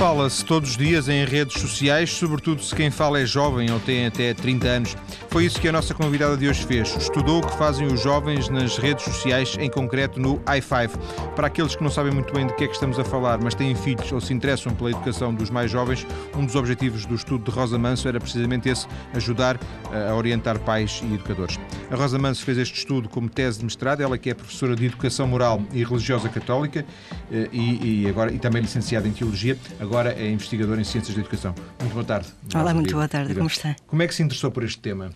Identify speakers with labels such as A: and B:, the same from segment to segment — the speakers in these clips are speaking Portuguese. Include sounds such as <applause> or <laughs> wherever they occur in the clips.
A: Fala-se todos os dias em redes sociais, sobretudo se quem fala é jovem ou tem até 30 anos. Foi isso que a nossa convidada de hoje fez. Estudou o que fazem os jovens nas redes sociais, em concreto no i5. Para aqueles que não sabem muito bem de que é que estamos a falar, mas têm filhos ou se interessam pela educação dos mais jovens, um dos objetivos do estudo de Rosa Manso era precisamente esse, ajudar eh, a orientar pais e educadores. A Rosa Manso fez este estudo como tese de mestrado, ela que é professora de Educação Moral e Religiosa Católica eh, e, e agora, e também licenciada em Teologia, agora é investigadora em Ciências da Educação. Muito boa tarde.
B: Olá, muito boa tarde, como está?
A: Como é que se interessou por este tema?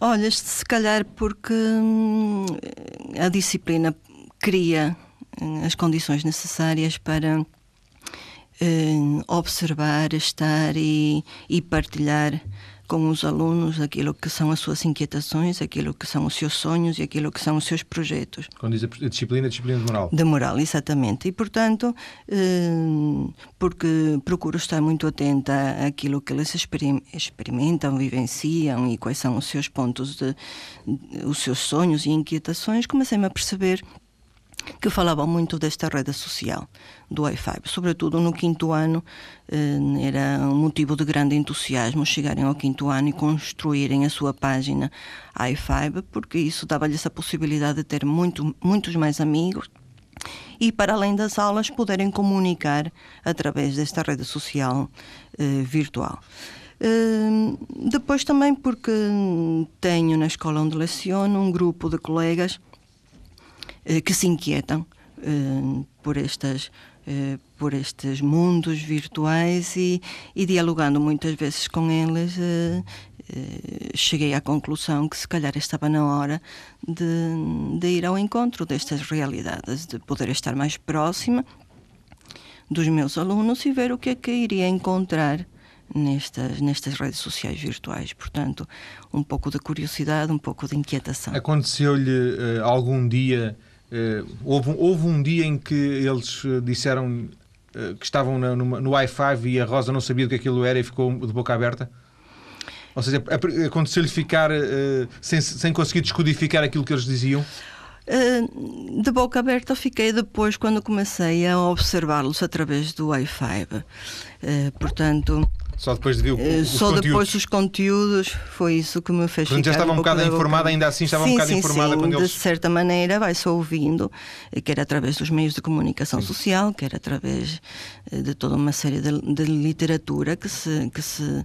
B: Olha, se calhar porque hum, a disciplina cria hum, as condições necessárias para hum, observar, estar e, e partilhar com os alunos aquilo que são as suas inquietações, aquilo que são os seus sonhos e aquilo que são os seus projetos.
A: Quando diz a disciplina, a disciplina de moral.
B: De moral, exatamente. E, portanto, eh, porque procuro estar muito atenta àquilo que eles experimentam, vivenciam e quais são os seus pontos de, os seus sonhos e inquietações, comecei-me a perceber que falavam muito desta rede social do Wi-Fi. Sobretudo no quinto ano, eh, era um motivo de grande entusiasmo chegarem ao quinto ano e construírem a sua página i5, porque isso dava-lhes a possibilidade de ter muito, muitos mais amigos e, para além das aulas, poderem comunicar através desta rede social eh, virtual. Uh, depois também porque tenho na escola onde leciono um grupo de colegas que se inquietam eh, por estas eh, por estes mundos virtuais e, e, dialogando muitas vezes com eles cheguei à conclusão que se calhar estava na hora de, de ir ao encontro destas realidades, de poder estar mais próxima dos meus alunos e ver o que é que iria encontrar nestas, nestas redes sociais virtuais. Portanto, um pouco de curiosidade, um pouco de inquietação.
A: Aconteceu-lhe algum dia houve, houve, um dia em que eles eh, disseram uh, que estavam no, no Wi-Fi e a Rosa não sabia do que aquilo era e ficou de boca aberta? Ou seja, aconteceu-lhe ficar uh, sem, sem conseguir descodificar aquilo que eles diziam?
B: de boca aberta fiquei depois quando comecei a observá-los através do Wi-Fi. portanto,
A: só depois de ver o, os
B: Só
A: conteúdos.
B: depois dos conteúdos foi isso que me fez
A: Portanto,
B: já
A: estava
B: um,
A: um bocado informada, ainda assim estava
B: sim,
A: um bocado
B: sim,
A: informada
B: sim,
A: quando
B: de
A: eles.
B: De certa maneira vai-se ouvindo, quer através dos meios de comunicação sim. social, quer através eh, de toda uma série de, de literatura que se, que se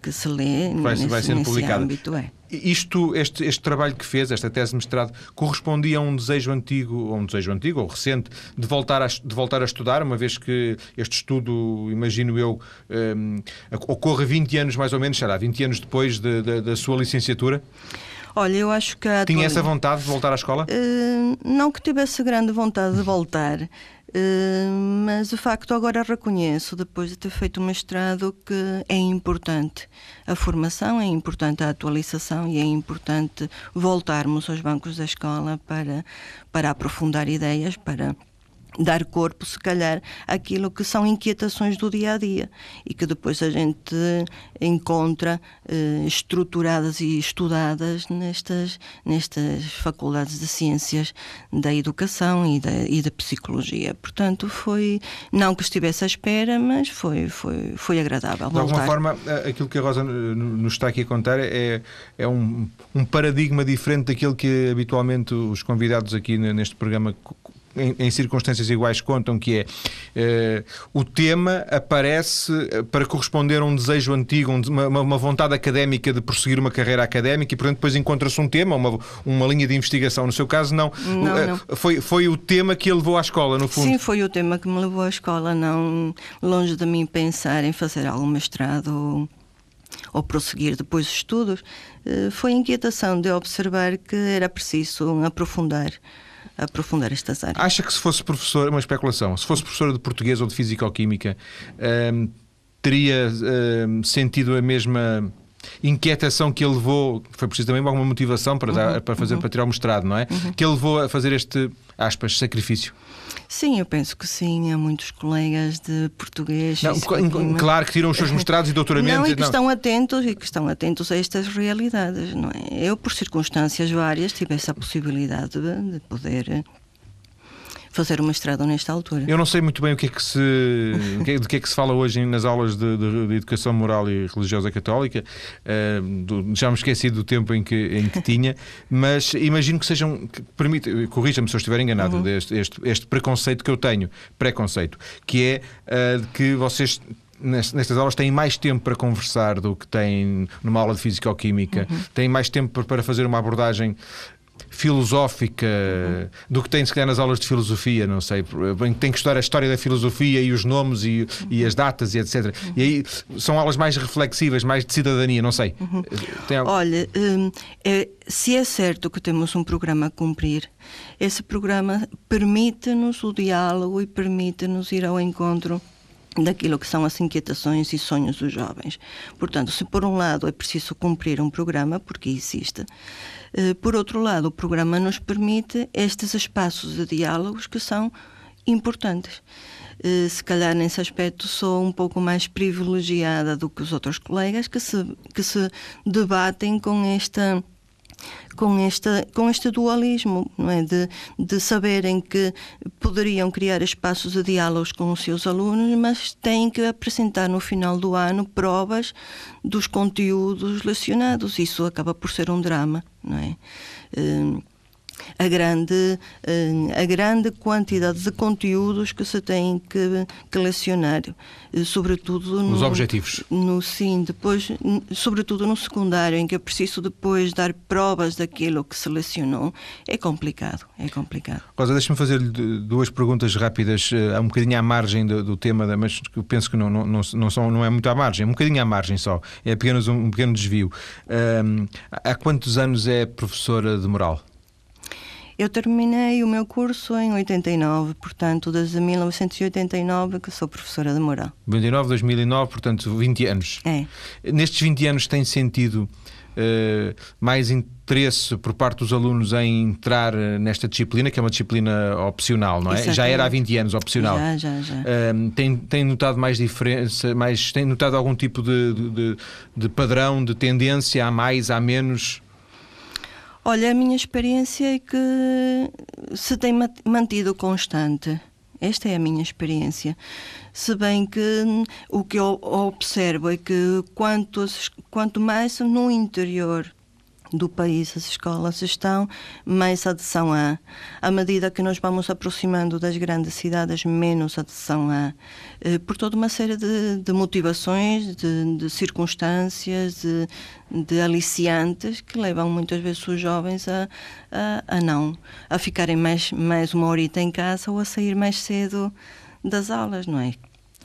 B: que se lê vai, nesse, vai sendo publicada. Âmbito, é.
A: Isto, este, este trabalho que fez, esta tese de mestrado, correspondia a um desejo antigo, um desejo antigo ou recente, de voltar a, de voltar a estudar, uma vez que este estudo, imagino eu, um, ocorre 20 anos mais ou menos, será 20 anos depois de, de, da sua licenciatura?
B: Olha, eu acho que.
A: Tinha essa vontade de voltar à escola?
B: Uh, não que tivesse grande vontade de voltar. Uh, mas de facto agora reconheço, depois de ter feito o mestrado, que é importante a formação, é importante a atualização e é importante voltarmos aos bancos da escola para, para aprofundar ideias, para dar corpo, se calhar, àquilo que são inquietações do dia a dia e que depois a gente encontra eh, estruturadas e estudadas nestas, nestas faculdades de ciências da educação e da, e da psicologia. Portanto, foi, não que estivesse à espera, mas foi, foi, foi agradável.
A: De alguma forma, aquilo que a Rosa nos está aqui a contar é, é um, um paradigma diferente daquilo que habitualmente os convidados aqui neste programa em, em, circunstâncias iguais contam que é uh, o tema aparece eh, para corresponder a um desejo antigo, uma, uma, vontade académica de prosseguir uma carreira académica e, portanto, depois encontra-se um tema, uma, uma linha de investigação. No seu caso, não.
B: não, uh, não.
A: Foi, foi o tema que a levou à escola, no fundo.
B: Sim, foi o tema que me levou à escola. Não longe de mim pensar em fazer algum mestrado ou, ou prosseguir depois os estudos, foi a inquietação de observar que era preciso aprofundar aprofundar estas áreas.
A: Acha que se fosse professor, uma especulação, se fosse professora de português ou de físico-química, hum, teria hum, sentido a mesma inquietação que ele levou, foi preciso também alguma motivação para, dar, uhum, para fazer, uhum. para tirar o mestrado, não é? Uhum. Que ele levou a fazer este, aspas, sacrifício.
B: Sim, eu penso que sim. Há muitos colegas de português.
A: Não, claro que tiram os seus mestrados e doutoramentos.
B: Não, e que não. estão atentos e que estão atentos a estas realidades, não é? Eu, por circunstâncias várias, tive essa possibilidade de, de poder fazer o mestrado nesta altura.
A: Eu não sei muito bem o que é que se, de que é que se fala hoje nas aulas de, de, de educação moral e religiosa católica. Uh, do, já me esqueci do tempo em que, em que tinha, mas imagino que sejam. Que permite, corrija-me se eu estiver enganado, uhum. este, este, este, preconceito que eu tenho, preconceito, que é uh, que vocês nestas aulas têm mais tempo para conversar do que têm numa aula de física-química, uhum. têm mais tempo para fazer uma abordagem filosófica uhum. do que tem se calhar nas aulas de filosofia, não sei. Tem que estudar a história da filosofia e os nomes e, uhum. e as datas e etc. Uhum. E aí são aulas mais reflexivas, mais de cidadania, não sei.
B: Uhum. Algo... Olha, hum, é, se é certo que temos um programa a cumprir, esse programa permite-nos o diálogo e permite-nos ir ao encontro daquilo que são as inquietações e sonhos dos jovens. Portanto, se por um lado é preciso cumprir um programa, porque existe, eh, por outro lado, o programa nos permite estes espaços de diálogos que são importantes. Eh, se calhar nesse aspecto sou um pouco mais privilegiada do que os outros colegas que se, que se debatem com esta com, esta, com este dualismo, não é? de, de saberem que poderiam criar espaços de diálogos com os seus alunos, mas têm que apresentar no final do ano provas dos conteúdos lecionados. Isso acaba por ser um drama. Não é? Uh, a grande, eh, a grande quantidade de conteúdos que se tem que, que lecionar, eh, sobretudo
A: nos objetivos.
B: No sim, depois, sobretudo no secundário, em que é preciso depois dar provas daquilo que selecionou, é complicado, é complicado.
A: Rosa, deixa-me fazer-lhe duas perguntas rápidas, uh, um bocadinho à margem do, do tema, mas eu penso que não, não, não, não, são, não é muito à margem, um bocadinho à margem só, é apenas um, um pequeno desvio. Uh, há quantos anos é professora de moral?
B: Eu terminei o meu curso em 89, portanto, desde 1989 que sou professora de moral.
A: 99, 2009, portanto, 20 anos.
B: É.
A: Nestes 20 anos tem sentido uh, mais interesse por parte dos alunos em entrar eh, nesta disciplina, que é uma disciplina opcional, não é? Exatamente. Já era há 20 anos opcional.
B: Já, já, já. Uh,
A: tem, tem notado mais diferença, mais, tem notado algum tipo de, de, de padrão, de tendência, há mais, há menos?
B: Olha, a minha experiência é que se tem mantido constante. Esta é a minha experiência. Se bem que o que eu observo é que quanto, quanto mais no interior do país as escolas estão, mais adesão há. À medida que nos vamos aproximando das grandes cidades, menos adesão há. Eh, por toda uma série de, de motivações, de, de circunstâncias, de, de, aliciantes que levam muitas vezes os jovens a, a, a não, a ficarem mais, mais uma horita em casa ou a sair mais cedo das aulas, não é?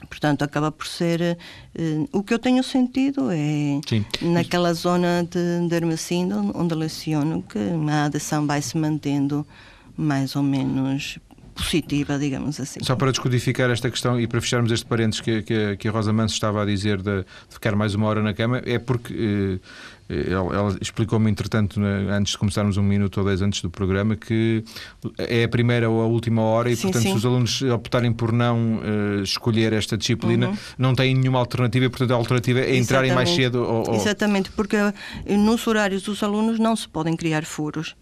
B: Portanto, acaba por ser. Uh, o que eu tenho sentido é Sim. naquela zona de, de onde leciono, que a adesão vai se mantendo mais ou menos positiva, digamos assim.
A: Só para descodificar esta questão e para fecharmos este parênteses que, que, que a Rosa Manso estava a dizer de, de, ficar mais uma hora na cama, é porque eh, ela, ela explicou-me, entretanto, antes de começarmos um minuto ou dez antes do programa, que é a primeira ou a última hora e, sim, portanto, sim. se os alunos optarem por não uh, escolher esta disciplina, uhum. não têm nenhuma alternativa e, portanto, a alternativa é entrarem mais cedo. Ou, ou...
B: Exatamente, porque nos horários dos alunos não se podem criar furos.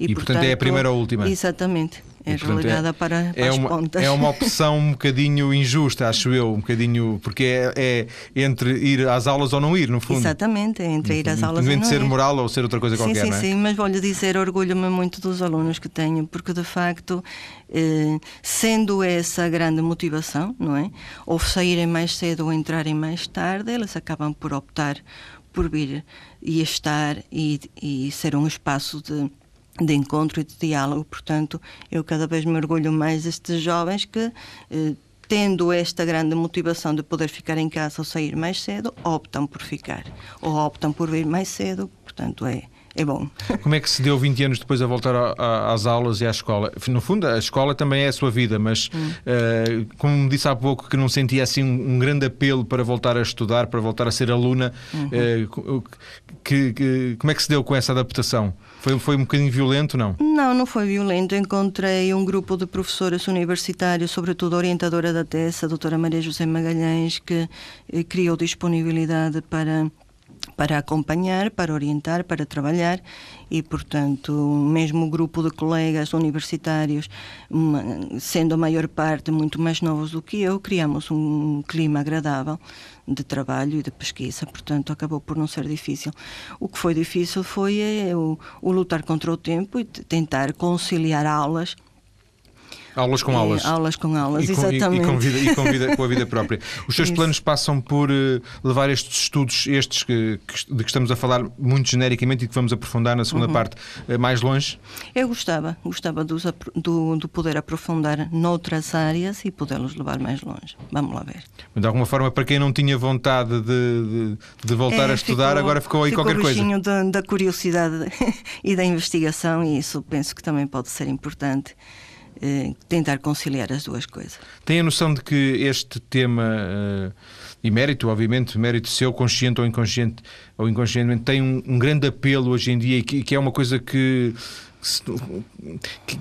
A: E, e portanto, portanto, é a primeira ou a última.
B: Exatamente. É portanto, relegada é, para, para
A: é
B: as
A: uma,
B: pontas.
A: É uma opção um bocadinho injusta, acho eu, um bocadinho, porque é, é, entre ir às aulas ou não ir, no fundo.
B: Exatamente, é entre ir às aulas ou não
A: de ser ir. moral ou ser outra coisa
B: sim,
A: qualquer,
B: sim,
A: é?
B: Sim, mas vou-lhe dizer, orgulho-me muito dos alunos que tenho, porque de facto, eh, sendo essa a grande motivação, não é? Ou saírem mais cedo ou entrarem mais tarde, eles acabam por optar por vir e estar e, e ser um espaço de de encontro e de diálogo. Portanto, eu cada vez me orgulho mais destes jovens que, eh, tendo esta grande motivação de poder ficar em casa ou sair mais cedo, optam por ficar. Ou optam por vir mais cedo. Portanto, é, é bom.
A: Como é que se deu 20 anos depois a voltar a, a, às aulas e à escola? No fundo, a escola também é a sua vida, mas hum. uh, como me disse há pouco que não sentia assim um, um, grande apelo para voltar a estudar, para voltar a ser aluna, uhum. uh, que, que, como é que se deu com essa adaptação? Foi, foi um bocadinho violento, não?
B: Não, não foi violento. Encontrei um grupo de professoras universitárias, sobretudo a orientadora da TES, a doutora Maria José Magalhães, que eh, criou disponibilidade para para acompanhar, para orientar, para trabalhar e, portanto, mesmo o grupo de colegas universitários, sendo a maior parte muito mais novos do que eu, criamos um clima agradável de trabalho e de pesquisa, portanto, acabou por não ser difícil. O que foi difícil foi eh, o, o lutar contra o tempo e tentar conciliar aulas
A: Aulas com aulas.
B: Aulas com aulas,
A: e com,
B: exatamente.
A: E, com, vida, e com, vida, com a vida própria. <laughs> Os seus planos passam por uh, levar estes estudos, estes que, que, de que estamos a falar muito genericamente e que vamos aprofundar na segunda uhum. parte, uh, mais longe?
B: Eu gostava, gostava do, do, do, poder aprofundar noutras áreas e podê-los levar mais longe. Vamos lá ver.
A: De alguma forma, para quem não tinha vontade de, de, de voltar é, a estudar, ficou, agora ficou aí
B: ficou
A: qualquer coisa.
B: Da, da curiosidade <laughs> e da investigação e isso penso que também pode ser importante. Eh, tentar conciliar as duas coisas.
A: Tem a noção de que este tema, uh, e mérito, obviamente, mérito seu, consciente ou inconsciente, ou inconscientemente, tem um, um grande apelo hoje em dia e que, que é uma coisa que,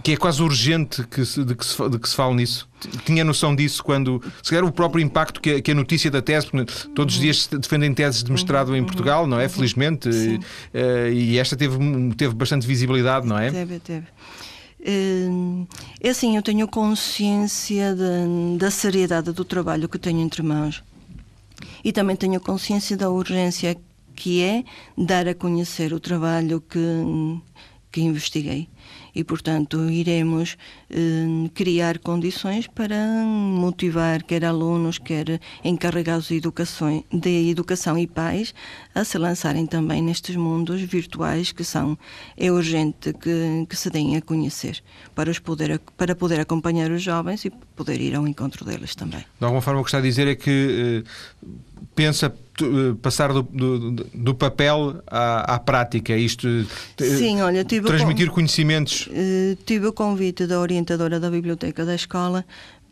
A: que, é quase urgente que se, de, que se, de que se fale nisso. Tinha noção disso quando, se calhar, o próprio impacto que a, que a notícia da tese, todos os dias se defendem teses de mestrado em Portugal, não é? Felizmente, e, uh, e esta teve, teve bastante visibilidade, não é?
B: Teve, teve. É assim, eu tenho consciência da seriedade do trabalho que tenho entre mãos. E também tenho consciência da urgência que é dar a conhecer o trabalho que, que investiguei. E, portanto, iremos eh, criar condições para motivar quer alunos, quer encarregados de educação, de educação e pais a se lançarem também nestes mundos virtuais que são é urgente que, que se deem a conhecer para, os poder, para poder acompanhar os jovens e poder ir ao encontro deles também.
A: De alguma forma, o que está a dizer é que eh, pensa eh, passar do, do, do papel à, à, prática, isto
B: Sim, olha,
A: transmitir conhecimentos.
B: Tive o convite da orientadora da biblioteca da escola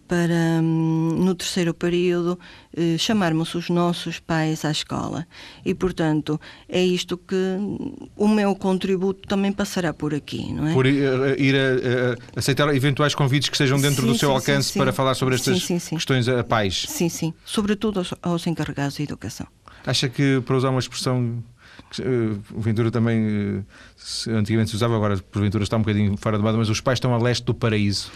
B: para, hum, no terceiro período, eh, chamarmos os nossos pais à escola. E, portanto, é isto que o meu contributo também passará por aqui, não é?
A: Por ir, ir a, a aceitar eventuais convites que sejam dentro sim, do seu sim, alcance sim, para falar sobre estas questões a pais.
B: Sim, sim. Sobretudo aos, aos encarregados de educação.
A: Acha que, para usar uma expressão uh, o Ventura também antigamente se usava, agora porventura está um bocadinho fora de moda, mas os pais estão a leste do paraíso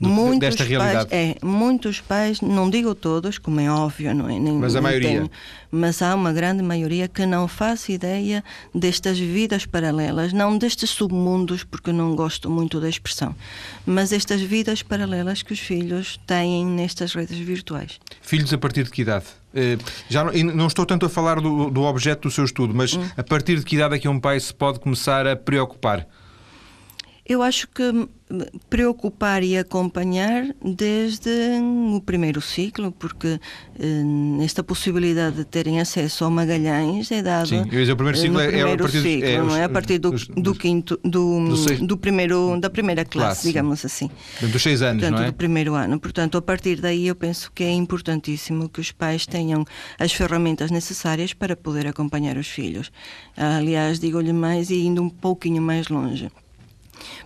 A: do, muitos desta realidade?
B: Pais, é, muitos pais, não digo todos, como é óbvio, não é? Nem,
A: mas a maioria. Tenho,
B: mas há uma grande maioria que não faz ideia destas vidas paralelas, não destes submundos, porque não gosto muito da expressão, mas estas vidas paralelas que os filhos têm nestas redes virtuais.
A: Filhos a partir de que idade? Eh, já não, não estou tanto a falar do, do objeto do seu estudo, mas hum. a partir de que idade é que um pai se pode começar a preocupar?
B: Eu acho que preocupar e acompanhar desde o primeiro ciclo, porque eh, esta possibilidade de terem acesso ao Magalhães é dada.
A: Sim, eu o primeiro ciclo é, a partir,
B: ciclo,
A: é,
B: não é? a partir do, dos, do quinto, do, do, do, primeiro, da primeira classe, classe digamos assim.
A: Dos seis anos,
B: Portanto,
A: não é?
B: do primeiro ano. Portanto, a partir daí eu penso que é importantíssimo que os pais tenham as ferramentas necessárias para poder acompanhar os filhos. Aliás, digo-lhe mais e indo um pouquinho mais longe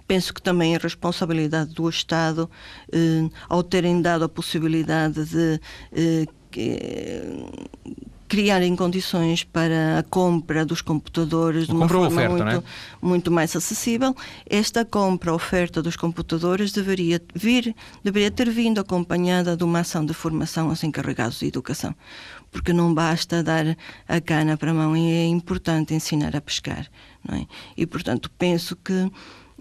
B: Penso que também a responsabilidade do Estado, eh, ao terem dado a possibilidade de eh, criarem condições para a compra dos computadores de uma forma oferta, muito, é? muito mais acessível, esta compra, oferta dos computadores deveria vir, deveria ter vindo acompanhada de uma ação de formação aos encarregados de educação, porque não basta dar a cana para a mão e é importante ensinar a pescar, é? E portanto penso que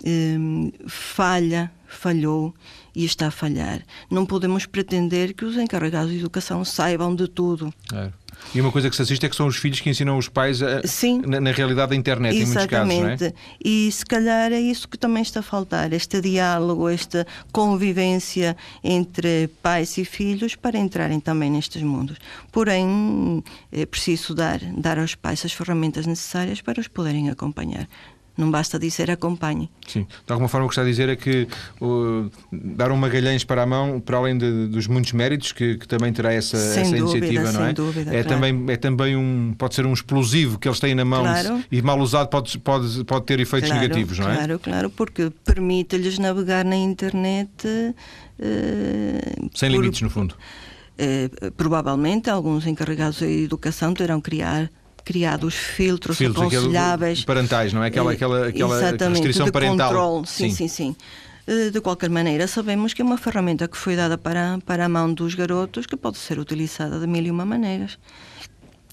B: Hum, falha, falhou e está a falhar. Não podemos pretender que os encarregados de educação saibam de tudo. É.
A: E uma coisa que se assiste é que são os filhos que ensinam os pais a, Sim, na, na, realidade da internet,
B: exatamente.
A: em muitos casos. Não é?
B: E se calhar é isso que também está a faltar: este diálogo, esta convivência entre pais e filhos para entrarem também nestes mundos. Porém, é preciso dar, dar aos pais as ferramentas necessárias para os poderem acompanhar. Não basta dizer acompanhe.
A: Sim, de alguma forma o que está a dizer é que uh, dar um Magalhães para a mão, para além de, dos muitos méritos que, que também terá essa, essa dúvida, iniciativa, não é?
B: Dúvida,
A: é,
B: claro.
A: também, é também um, pode ser um explosivo que eles têm na mão claro. e mal usado pode, pode, pode ter efeitos
B: claro,
A: negativos, não
B: é? Claro, claro, porque permite-lhes navegar na internet.
A: Uh, Sem por, limites, no fundo.
B: Uh, provavelmente alguns encarregados de educação terão criar criado os filtros, filtros aconselháveis.
A: Parentais, não é? Aquela, aquela, aquela restrição
B: de
A: parental.
B: Controle. Sim, sim, sim. sim. Eh, de qualquer maneira, sabemos que é uma ferramenta que foi dada para, para a mão dos garotos que pode ser utilizada de mil e uma maneiras.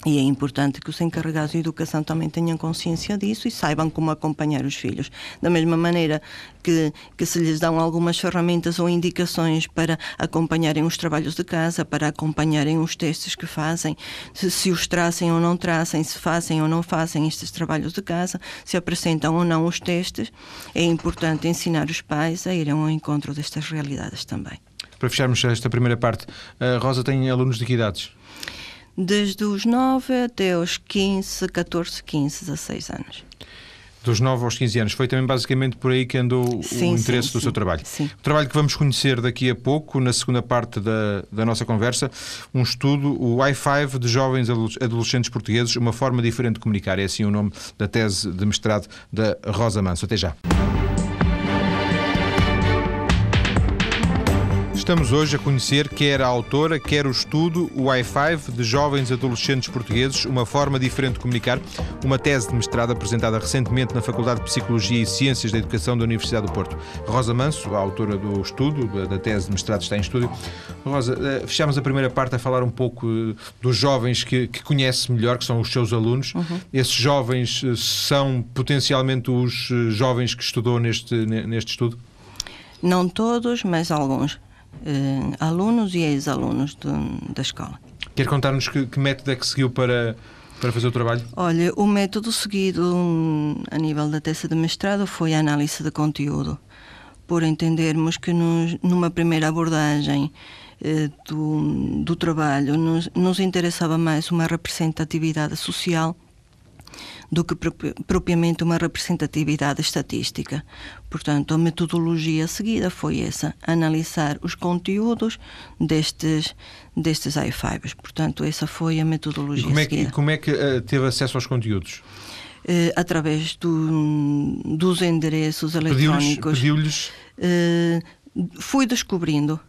B: E é importante que os encarregados de educação também tenham consciência disso e saibam como acompanhar os filhos. Da mesma maneira que, que se lhes dão algumas ferramentas ou indicações para acompanharem os trabalhos de casa, para acompanharem os testes que fazem, se, se os tracem ou não tracem, se fazem ou não fazem estes trabalhos de casa, se apresentam ou não os testes, é importante ensinar os pais a irem ao encontro destas realidades também.
A: Para fecharmos esta primeira parte, a Rosa tem alunos de que idades?
B: Desde os 9 até os 15, 14, 15, 16 anos.
A: Dos 9 aos 15 anos. Foi também basicamente por aí que andou sim, o interesse sim, do sim, seu trabalho.
B: Sim.
A: O trabalho que vamos conhecer daqui a pouco, na segunda parte da, da nossa conversa, um estudo, o i5 de jovens adolescentes portugueses, uma forma diferente de comunicar. É assim o nome da tese de mestrado da Rosa Manso. Até já. Estamos hoje a conhecer quer a autora, quer o estudo, o i5 de jovens adolescentes portugueses, uma forma diferente de comunicar, uma tese de mestrado apresentada recentemente na Faculdade de Psicologia e Ciências da Educação da Universidade do Porto. Rosa Manso, a autora do estudo, da tese de mestrado, está em estúdio. Rosa, eh, fechamos a primeira parte a falar um pouco eh, dos jovens que, que conhece melhor, que são os seus alunos. Uhum. Esses jovens eh, são potencialmente os jovens que estudou neste, neste estudo?
B: Não todos, mas alguns eh, alunos e ex-alunos da escola.
A: Quer contar-nos que, que, método é que seguiu para, para fazer o trabalho?
B: Olha, o método seguido hum, a nível da tese de mestrado foi a análise de conteúdo, por entendermos que nos, numa primeira abordagem eh, do, do trabalho nos, nos interessava mais uma representatividade social do que propriamente uma representatividade estatística. Portanto, a metodologia seguida foi essa, analisar os conteúdos destes, destes i5. Portanto, essa foi a metodologia
A: e como
B: é que,
A: seguida. como é que uh, teve acesso aos conteúdos?
B: Uh, através do, dos endereços eletrónicos.
A: Pediu-lhes?
B: Pediu uh, fui descobrindo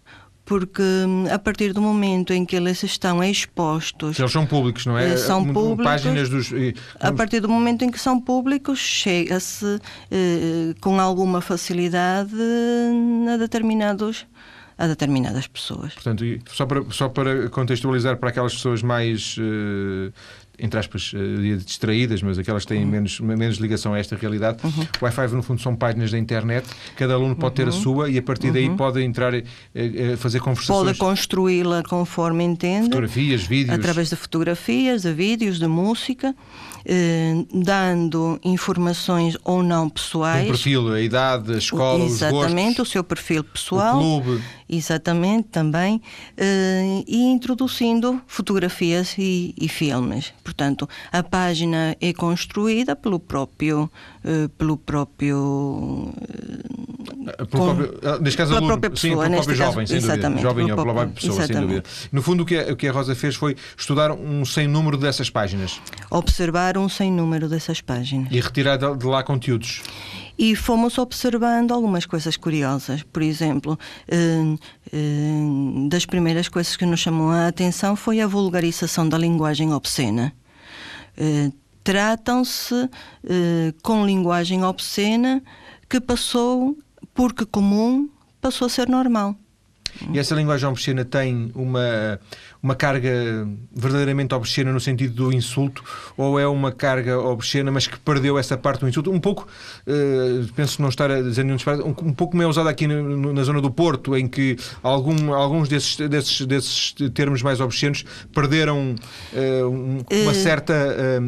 B: porque hum, a partir do momento em que eles estão expostos.
A: Eles são públicos, não é?
B: Eh, são públicos.
A: Páginas dos.
B: A partir do momento em que são públicos, chega-se eh, com alguma facilidade a determinados a determinadas pessoas.
A: Portanto, só para, só para contextualizar para aquelas pessoas mais uh, entre aspas, uh, distraídas, mas aquelas que têm uhum. menos, menos ligação a esta realidade. Uhum. O Wi-Fi, no fundo, são páginas da internet, cada aluno pode ter a uhum. sua e a partir daí uhum. pode entrar, uh, fazer conversações.
B: Pode construí-la conforme entende.
A: Fotografias, vídeos.
B: Através de fotografias, de vídeos, de música. Eh, dando informações ou não pessoais.
A: Um perfil, a idade, a escola,
B: Exatamente, o seu perfil pessoal.
A: O clube.
B: Exatamente, também. Eh, e introduzindo fotografias e, e, filmes. Portanto, a página é construída pelo próprio. Eh, pelo próprio
A: pelo próprio, ah, neste caso, aluno,
B: própria pessoa, sim,
A: pelo próprio
B: caso,
A: jovem, sem dúvida. Jovem ou pela própria pessoa, exatamente. sem dúvida. No fundo, o que, a, o que a Rosa fez foi estudar um sem número dessas páginas.
B: Observar um sem número dessas páginas.
A: E retirar de lá conteúdos.
B: E fomos observando algumas coisas curiosas. Por exemplo, eh, eh, das primeiras coisas que nos chamou a atenção foi a vulgarização da linguagem obscena. Eh, tratam-se com linguagem obscena que passou, porque comum, passou a ser normal.
A: E essa linguagem obscena tem uma, uma carga verdadeiramente obscena no sentido do insulto, ou é uma carga obscena, mas que perdeu essa parte do insulto? Um pouco, uh, penso não estar a dizer nenhum disparate, um, um pouco como é usado aqui no, na zona do Porto, em que algum, alguns desses, desses, desses termos mais obscenos perderam uh, um, uma uh, certa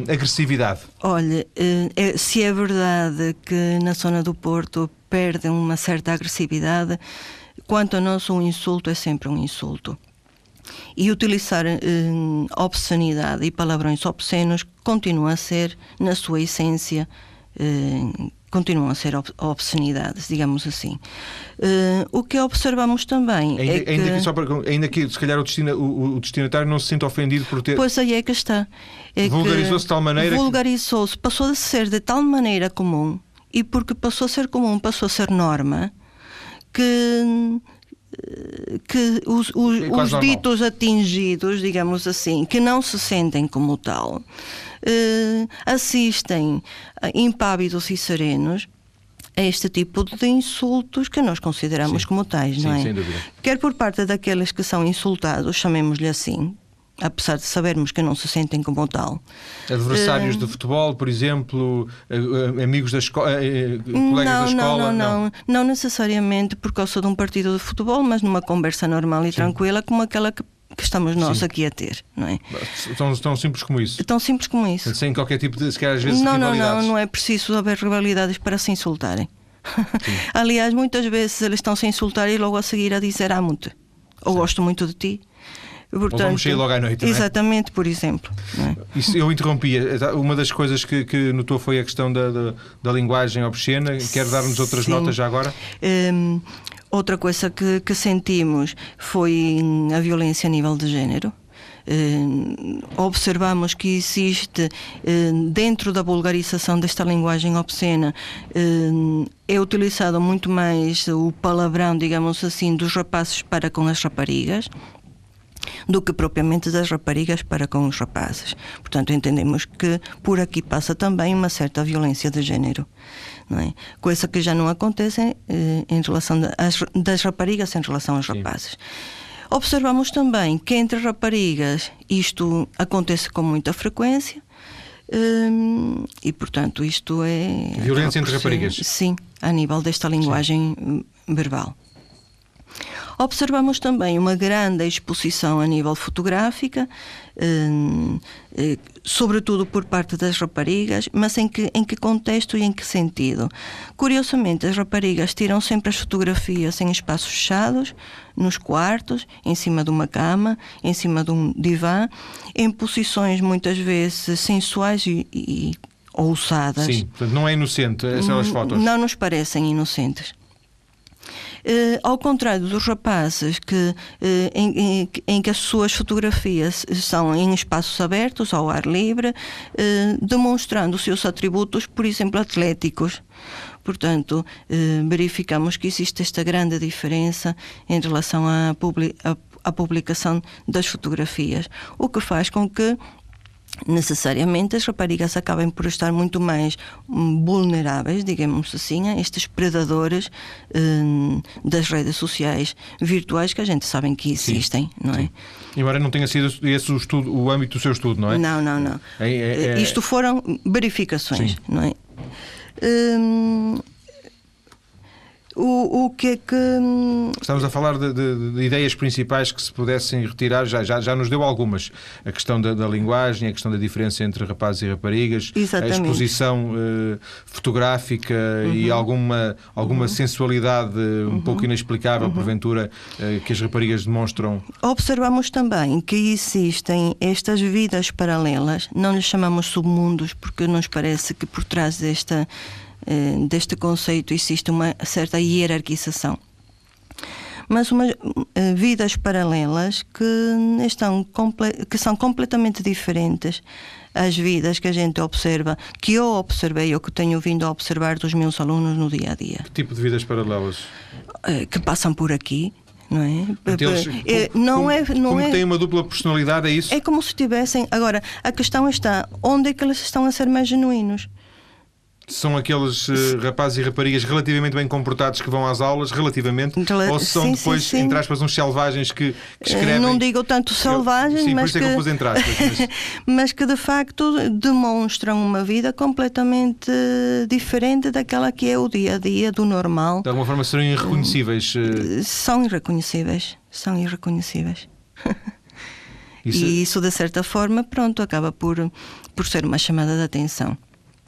A: agressividade.
B: Olha, é, se é verdade que na zona do Porto perdem uma certa agressividade Quanto a nós, um insulto é sempre um insulto. E utilizar eh, obscenidade e palavrões obscenos continua a ser, na sua essência, eh, continuam a ser obscenidades, digamos assim. Uh, o que observamos também
A: ainda,
B: é que...
A: Ainda que, só para, ainda que se calhar o, destina, o, o, destinatário não se sinta ofendido por ter...
B: Pois aí é que está. É
A: vulgarizou-se de tal maneira...
B: Vulgarizou-se, passou a ser de tal maneira comum e porque passou a ser comum, passou a ser norma, que que os, os, os ditos atingidos, digamos assim, que não se sentem como tal, eh, assistem impávidos e serenos a este tipo de insultos que nós consideramos
A: Sim.
B: como tais,
A: Sim,
B: não é?
A: sem dúvida.
B: Quer por parte daqueles que são insultados, chamemos-lhe assim, apesar de sabermos que não se sentem como tal.
A: Adversários
B: Eh,
A: de futebol, por exemplo, eh, eh, amigos da escola, colegas
B: não,
A: da escola?
B: Não, não, não, não necessariamente por causa de um partido de futebol, mas numa conversa normal e tranquila como aquela que, que estamos nós
A: Sim.
B: aqui a ter, não é?
A: Tão, tão simples como isso.
B: Tão simples como isso.
A: Sem qualquer tipo de, se calhar às vezes,
B: Não, não, não, não é preciso haver rivalidades para se insultarem. <laughs> Aliás, muitas vezes eles estão-se a insultar e logo a seguir a dizer amo-te, ou gosto muito de ti. Portanto,
A: vamos sair logo à noite, é?
B: Exatamente, por exemplo. é?
A: Isso eu interrompia. Uma das coisas que, que notou foi a questão da, da, da linguagem obscena. Quer dar-nos outras
B: Sim.
A: notas já agora?
B: Hum, outra coisa que, que sentimos foi a violência a nível de género. Hum, observamos que existe hum, dentro da vulgarização desta linguagem obscena hum, é utilizado muito mais o palavrão, digamos assim, dos rapazes para com as raparigas do que propriamente das raparigas para com os rapazes. Portanto, entendemos que por aqui passa também uma certa violência de género. Não é? Coisa que já não acontece eh, em relação às- das raparigas em relação aos rapazes. Observamos também que entre raparigas isto acontece com muita frequência. hum, e portanto isto é
A: Violência entre raparigas?
B: sim a nível desta linguagem hum, verbal Observamos também uma grande exposição a nível fotográfica, hum, eh, sobretudo por parte das raparigas, mas em que, em que contexto e em que sentido? Curiosamente, as raparigas tiram sempre as fotografias em espaços fechados, nos quartos, em cima de uma cama, em cima de um divã, em posições muitas vezes sensuais e, e ousadas.
A: Sim, portanto, não é inocente essas fotos.
B: Não nos parecem inocentes. Eh, ao contrário dos rapazes que, eh, em, em- que as suas fotografias são em espaços abertos, ao ar livre, eh, demonstrando os seus atributos, por exemplo, atléticos. Portanto, eh, verificamos que existe esta grande diferença em relação à, publi- publicação das fotografias, o que faz com que necessariamente as raparigas acabem por estar muito mais hum, vulneráveis, digamos assim, a estes predadores hum, das redes sociais virtuais que a gente sabe que existem, não é?
A: Embora não tenha sido esse o, estudo, o âmbito do seu estudo, não é?
B: Não, não, não.
A: É- é- é-
B: Isto foram verificações,
A: Sim.
B: não é? Hum, o, o que é que. hum,
A: Estamos a falar de, de- de ideias principais que se pudessem retirar, já, já, já nos deu algumas. A questão da, da linguagem, a questão da diferença entre rapazes e raparigas,
B: Exatamente.
A: a exposição eh, fotográfica e alguma, alguma sensualidade eh, um pouco inexplicável, porventura, eh, que as raparigas demonstram.
B: Observamos também que existem estas vidas paralelas, não lhes chamamos submundos, porque nos parece que por trás desta, deste conceito existe uma certa hierarquização. Mas uma, eh, vidas paralelas que, estão que são completamente diferentes às vidas que a gente observa, que eu observei ou que tenho vindo a observar dos meus alunos no dia a dia.
A: Que tipo de vidas paralelas?
B: Eh, que passam por aqui, não é?
A: Portanto, eles,
B: Eh,
A: como-
B: não
A: como,
B: é, não
A: como
B: é,
A: têm uma dupla personalidade, é isso?
B: é como se tivessem. Agora, a questão está: onde é que eles estão a ser mais genuínos?
A: São aqueles eh, rapazes e raparigas relativamente bem comportados que vão às aulas, relativamente,
B: Rela-
A: ou se são
B: sim, sim,
A: depois,
B: sim.
A: entre aspas, uns selvagens que, que
B: Eh,
A: escrevem.
B: Não digo tanto selvagens,
A: Sim,
B: mas, que,
A: é que aspas. mas- <laughs>
B: mas que de facto demonstram uma vida completamente diferente daquela que é o dia a dia do normal.
A: de alguma forma serão irreconhecíveis. eh,
B: São irreconhecíveis. São irreconhecíveis.
A: Isso, <laughs>
B: E isso, de certa forma, pronto, acaba por, por ser uma chamada de atenção.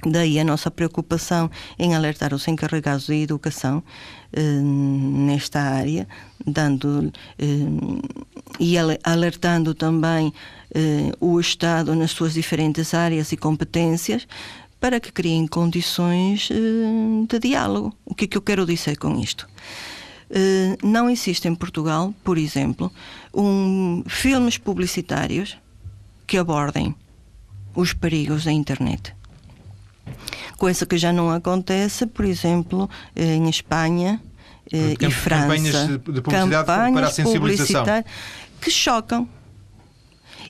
B: Daí a nossa preocupação em alertar os encarregados de educação eh, nesta área, dando eh, e ale- alertando também eh, o Estado nas suas diferentes áreas e competências para que criem condições eh, de diálogo. O que é que eu quero dizer com isto? Eh, não existe em Portugal, por exemplo, um, filmes publicitários que abordem os perigos da internet. Coisa que já não acontece, por exemplo, eh, em Espanha eh, e França.
A: campanhas de- de publicidade para a sensibilização.
B: que chocam.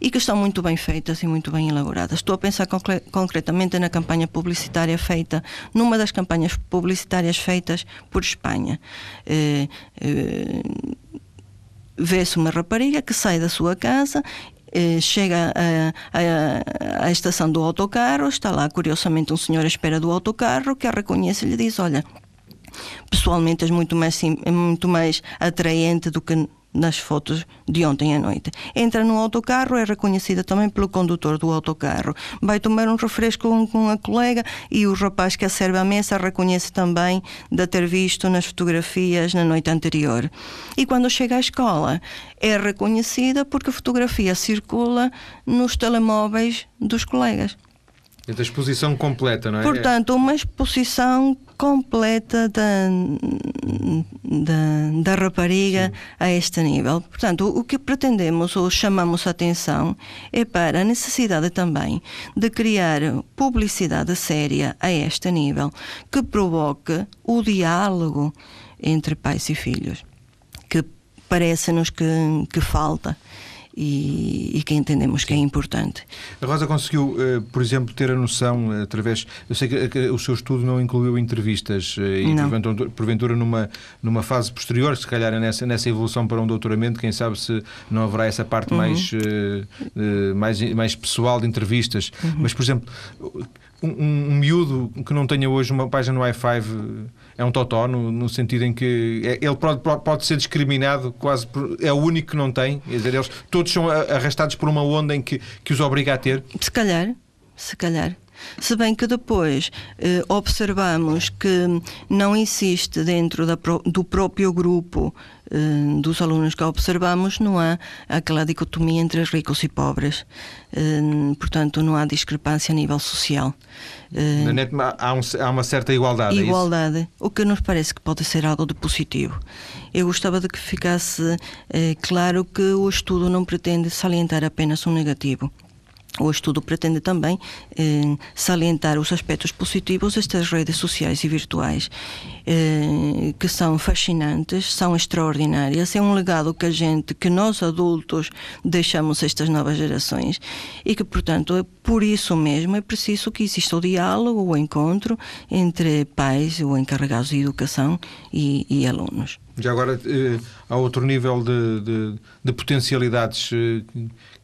B: e que estão muito bem feitas e muito bem elaboradas. Estou a pensar concretamente na campanha publicitária feita, numa das campanhas publicitárias feitas por Espanha. Eh, eh, Vê-se uma rapariga que sai da sua casa eh, chega à estação do autocarro, está lá curiosamente um senhor à espera do autocarro que a reconhece e lhe diz: Olha, pessoalmente és muito mais, muito mais atraente do que nas fotos de ontem à noite. Entra no autocarro, é reconhecida também pelo condutor do autocarro. Vai tomar um refresco com, com a colega e o rapaz que a serve à mesa reconhece também de ter visto nas fotografias na noite anterior. E quando chega à escola, é reconhecida porque a fotografia circula nos telemóveis dos colegas.
A: Então, a exposição completa, não é?
B: Portanto, uma exposição completa da, da, da rapariga Sim. a este nível. Portanto, o que pretendemos ou chamamos a atenção é para a necessidade também de criar publicidade séria a este nível, que provoque o diálogo entre pais e filhos, que parece-nos que, que falta e, e que entendemos que é importante.
A: A Rosa conseguiu, eh, por exemplo, ter a noção eh, através. Eu sei que o seu estudo não incluiu entrevistas eh, e, porventura, porventura, numa, numa fase posterior, se calhar nessa, nessa evolução para um doutoramento, quem sabe se não haverá essa parte uhum. mais, mais, mais pessoal de entrevistas. Uhum. Mas, por exemplo, um, um miúdo que não tenha hoje uma página no i5 é um totó, no, no sentido em que é, ele pode, pode ser discriminado, quase por, é o único que não tem. Quer dizer, eles todos são arrastados por uma onda em que, que os obriga a ter.
B: Se calhar, se calhar. Se bem que depois eh, observamos que não existe dentro da, do próprio grupo eh, dos alunos que observamos, não há aquela dicotomia entre ricos e pobres. Eh, portanto, não há discrepância a nível social.
A: Eh, Na net há, um, há uma certa igualdade.
B: É igualdade, é o que nos parece que pode ser algo de positivo. Eu gostava de que ficasse claro que o estudo não pretende salientar apenas um negativo. O estudo pretende também eh, salientar os aspectos positivos destas redes sociais e virtuais, eh, que são fascinantes, são extraordinárias. É um legado que a gente, que nós adultos, deixamos a estas novas gerações e que, portanto, é por isso mesmo é preciso que exista o diálogo, o encontro entre pais ou encarregados de educação e, e alunos.
A: Já agora, eh, há outro nível de, de, de potencialidades eh,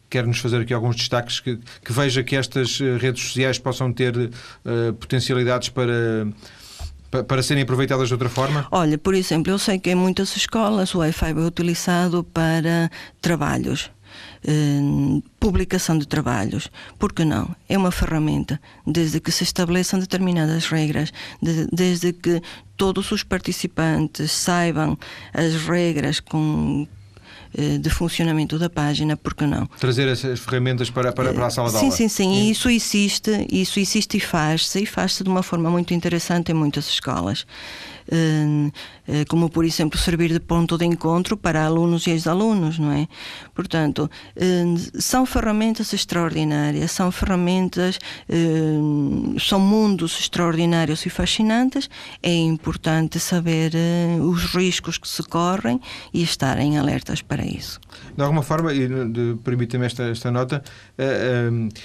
A: quer-nos fazer aqui alguns destaques que, que, veja que estas eh, redes sociais possam ter uh, potencialidades para para serem aproveitadas de outra forma?
B: Olha, por exemplo, eu sei que em muitas escolas o Wi-Fi é utilizado para trabalhos. Eh, publicação de trabalhos. Por que não? É uma ferramenta. Desde que se estabeleçam determinadas regras, de, desde que todos os participantes saibam as regras com, de funcionamento da página, porque não?
A: Trazer essas ferramentas para, para, para a sala de
B: aula. Sim, sim, sim. Isso existe, isso existe e faz-se, e faz-se de uma forma muito interessante em muitas escolas. Eh, eh, como por exemplo servir de ponto de encontro para alunos e ex-alunos, não é? Portanto, eh, são ferramentas extraordinárias, são ferramentas, são mundos extraordinários e fascinantes. É importante saber os riscos que se correm e estarem alertas para isso.
A: De alguma forma, e permita-me esta, esta nota,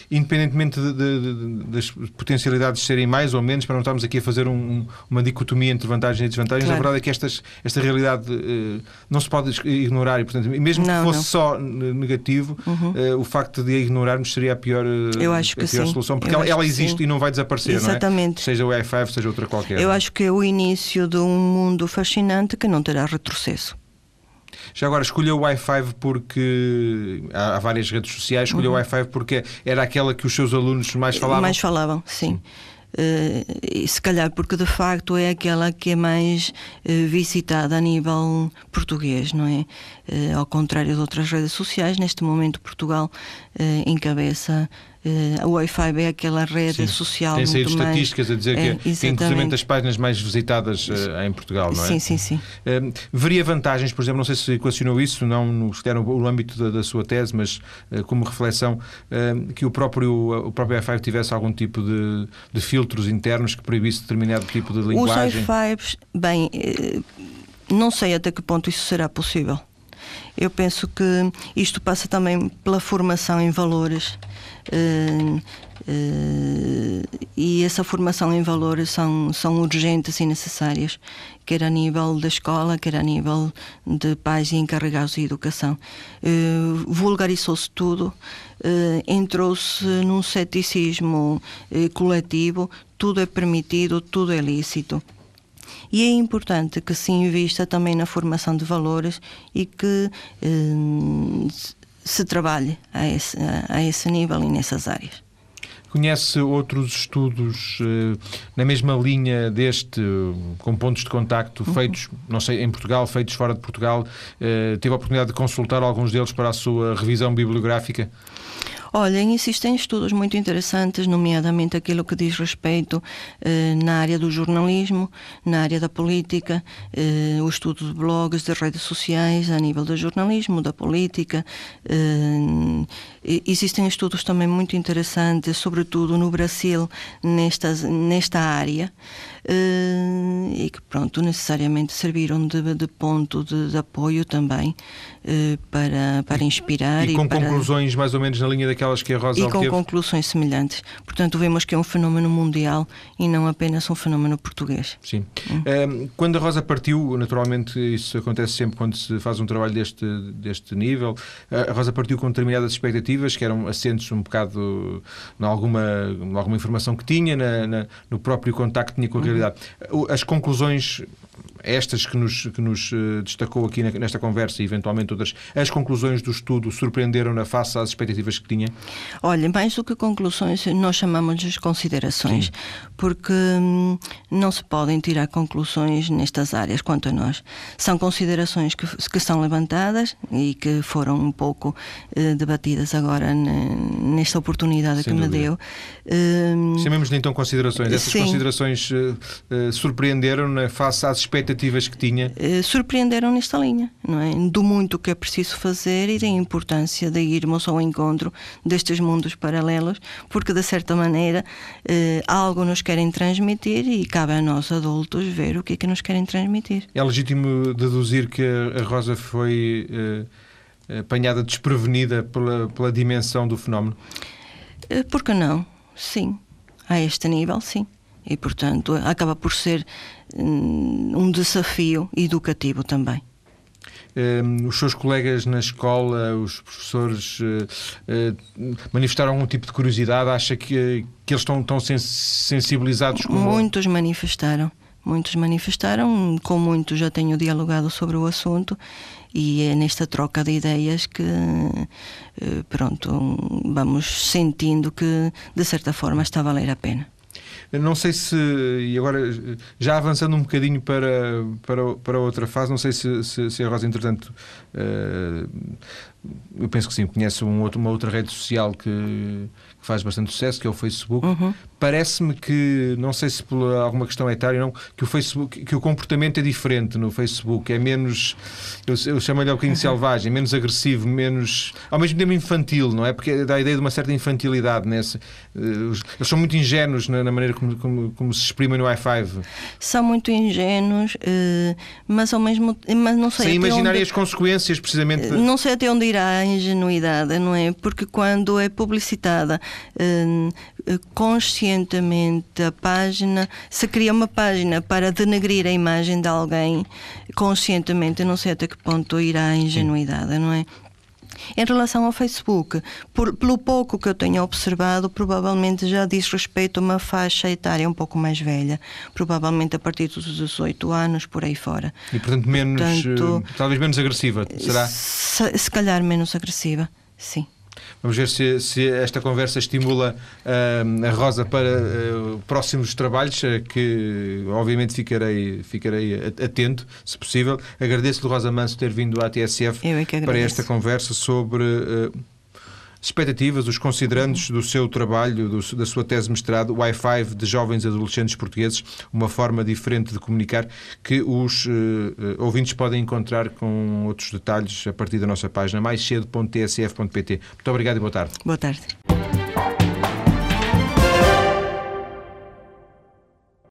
A: independentemente de, de, de, das potencialidades serem mais ou menos, para não estarmos aqui a fazer um, uma dicotomia entre vantagens e desvantagens. Claro. A verdade é que estas, esta realidade uh, não se pode ignorar e, portanto, mesmo não, que fosse não. só negativo, uhum. uh, o facto de a ignorarmos seria a pior, uh,
B: Eu acho que
A: a pior
B: sim.
A: solução, porque ela, ela existe sim. e não vai desaparecer,
B: Exatamente.
A: É? Seja o i5, seja outra qualquer.
B: Eu acho que é o início de um mundo fascinante que não terá retrocesso.
A: Já agora, escolheu o Wi-Fi porque há, várias redes sociais, escolheu uhum. o Wi-Fi porque era aquela que os seus alunos mais falavam?
B: Mais falavam, sim. sim. Uh, se calhar porque de facto é aquela que é mais uh, visitada a nível português, não é? Uh, ao contrário de outras redes sociais, neste momento Portugal encabeça Uh, o Wi-Fi é aquela rede sim. social.
A: Tem
B: saído
A: estatísticas
B: mais...
A: a dizer que é, é inclusive as páginas mais visitadas uh, em Portugal, não é?
B: Sim, sim, sim.
A: Uh, veria vantagens, por exemplo, não sei se equacionou isso, não no, se no, no âmbito da, da, sua tese, mas como reflexão, que o próprio, o próprio Wi-Fi tivesse algum tipo de, de, filtros internos que proibisse determinado tipo de linguagem?
B: Os Wi-Fi, bem, não sei até que ponto isso será possível. Eu penso que isto passa também pela formação em valores. Uh, uh, e essa formação em valores são, são urgentes e necessárias, quer a nível da escola, quer a nível de pais e encarregados de educação. Uh, vulgarizou-se tudo, entrou-se num ceticismo coletivo, tudo é permitido, tudo é lícito. E é importante que se invista também na formação de valores e que eh, se trabalhe a esse, a esse nível e nessas áreas.
A: Conhece outros estudos uh, na mesma linha deste, uh, com pontos de contacto uhum. feitos, não sei, em Portugal, feitos fora de Portugal? Uh, teve a oportunidade de consultar alguns deles para a sua revisão bibliográfica?
B: Olha, existem estudos muito interessantes, nomeadamente aquilo que diz respeito eh, na área do jornalismo, na área da política, eh, o estudo de blogs, de redes sociais, a nível do jornalismo, da política. Eh, existem estudos também muito interessantes, sobretudo no Brasil, nesta área. Uh, e que pronto necessariamente serviram de, de ponto de, de, apoio também uh, para, para inspirar
A: e,
B: e
A: com
B: para...
A: conclusões mais ou menos na linha daquelas que a Rosa
B: e com
A: teve.
B: conclusões semelhantes portanto vemos que é um fenómeno mundial e não apenas um fenómeno português
A: sim hum. quando a Rosa partiu naturalmente isso acontece sempre quando se faz um trabalho deste deste nível a Rosa partiu com determinadas expectativas que eram assentes um bocado em alguma alguma informação que tinha na, na, no próprio contacto que tinha com a realidade. As conclusões estas que nos, que nos eh, destacou aqui nesta conversa e eventualmente outras, as conclusões do estudo surpreenderam-na face às expectativas que tinha?
B: Olha, mais do que conclusões, nós chamamos de considerações, Sim. porque hum, não se podem tirar conclusões nestas áreas quanto a nós. São considerações que, que são levantadas e que foram um pouco eh, debatidas agora nesta oportunidade Sem que dúvida. me deu.
A: Hum, Chamemos-lhe então considerações. Essas Sim. considerações uh, surpreenderam-na face às expectativas que tinha?
B: Uh, surpreenderam nesta linha, não é? Do muito que é preciso fazer e da importância de irmos ao encontro destes mundos paralelos, porque de certa maneira uh, algo nos querem transmitir e cabe a nós adultos ver o que é que nos querem transmitir.
A: É legítimo deduzir que a Rosa foi uh, apanhada desprevenida pela, pela dimensão do fenómeno?
B: Por que não? Sim. A este nível, sim e, portanto, acaba por ser um desafio educativo também.
A: Um, os seus colegas na escola, os professores, uh, uh, manifestaram algum tipo de curiosidade? Acha que, que eles estão tão sensibilizados.
B: Muitos manifestaram. Muitos manifestaram, com muitos já tenho dialogado sobre o assunto e é nesta troca de ideias que, uh, pronto, vamos sentindo que de certa forma está a valer a pena.
A: Não sei se, e agora já avançando um bocadinho para, para, para outra fase, não sei se, se, se a Rosa, entretanto, uh, eu penso que sim, conhece um outro, uma outra rede social que, que faz bastante sucesso, que é o Facebook. Uhum. Parece-me que, não sei se por alguma questão etária, não, que o Facebook, que o comportamento é diferente no Facebook, é menos, eu, eu chamo-lhe um bocadinho <laughs> selvagem, menos agressivo, menos, ao mesmo tempo infantil, não é? Porque dá a ideia de uma certa infantilidade nesse. Eh, eles são muito ingênuos na, na maneira como, como, como, se exprimem no i5.
B: São muito ingênuos, eh, mas ao mesmo mas não sei.
A: Sem imaginar
B: onde...
A: as consequências, precisamente.
B: Não sei até onde irá a ingenuidade, não é? Porque quando é publicitada conscientemente a página, se cria uma página para denegrir a imagem de alguém, conscientemente, eu não sei até que ponto irá a ingenuidade, não é? Em relação ao Facebook, por, pelo pouco que eu tenho observado, provavelmente já diz respeito a uma faixa etária um pouco mais velha, provavelmente a partir dos 18 anos, por aí fora.
A: E portanto, menos, portanto, uh, talvez menos agressiva, será?
B: Se, se calhar menos agressiva, sim.
A: Vamos ver se, se esta conversa estimula uh, a Rosa para uh, próximos trabalhos, uh, que obviamente ficarei, ficarei atento, se possível. Agradeço-lhe, Rosa Manso, ter vindo à TSF
B: é
A: para esta conversa sobre expectativas, os considerandos do seu trabalho, do, da sua tese de mestrado, Wi-Fi de jovens adolescentes portugueses, uma forma diferente de comunicar que os uh, ouvintes podem encontrar com outros detalhes a partir da nossa página mais cedo.tsf.pt. Muito obrigado e boa tarde.
B: Boa tarde.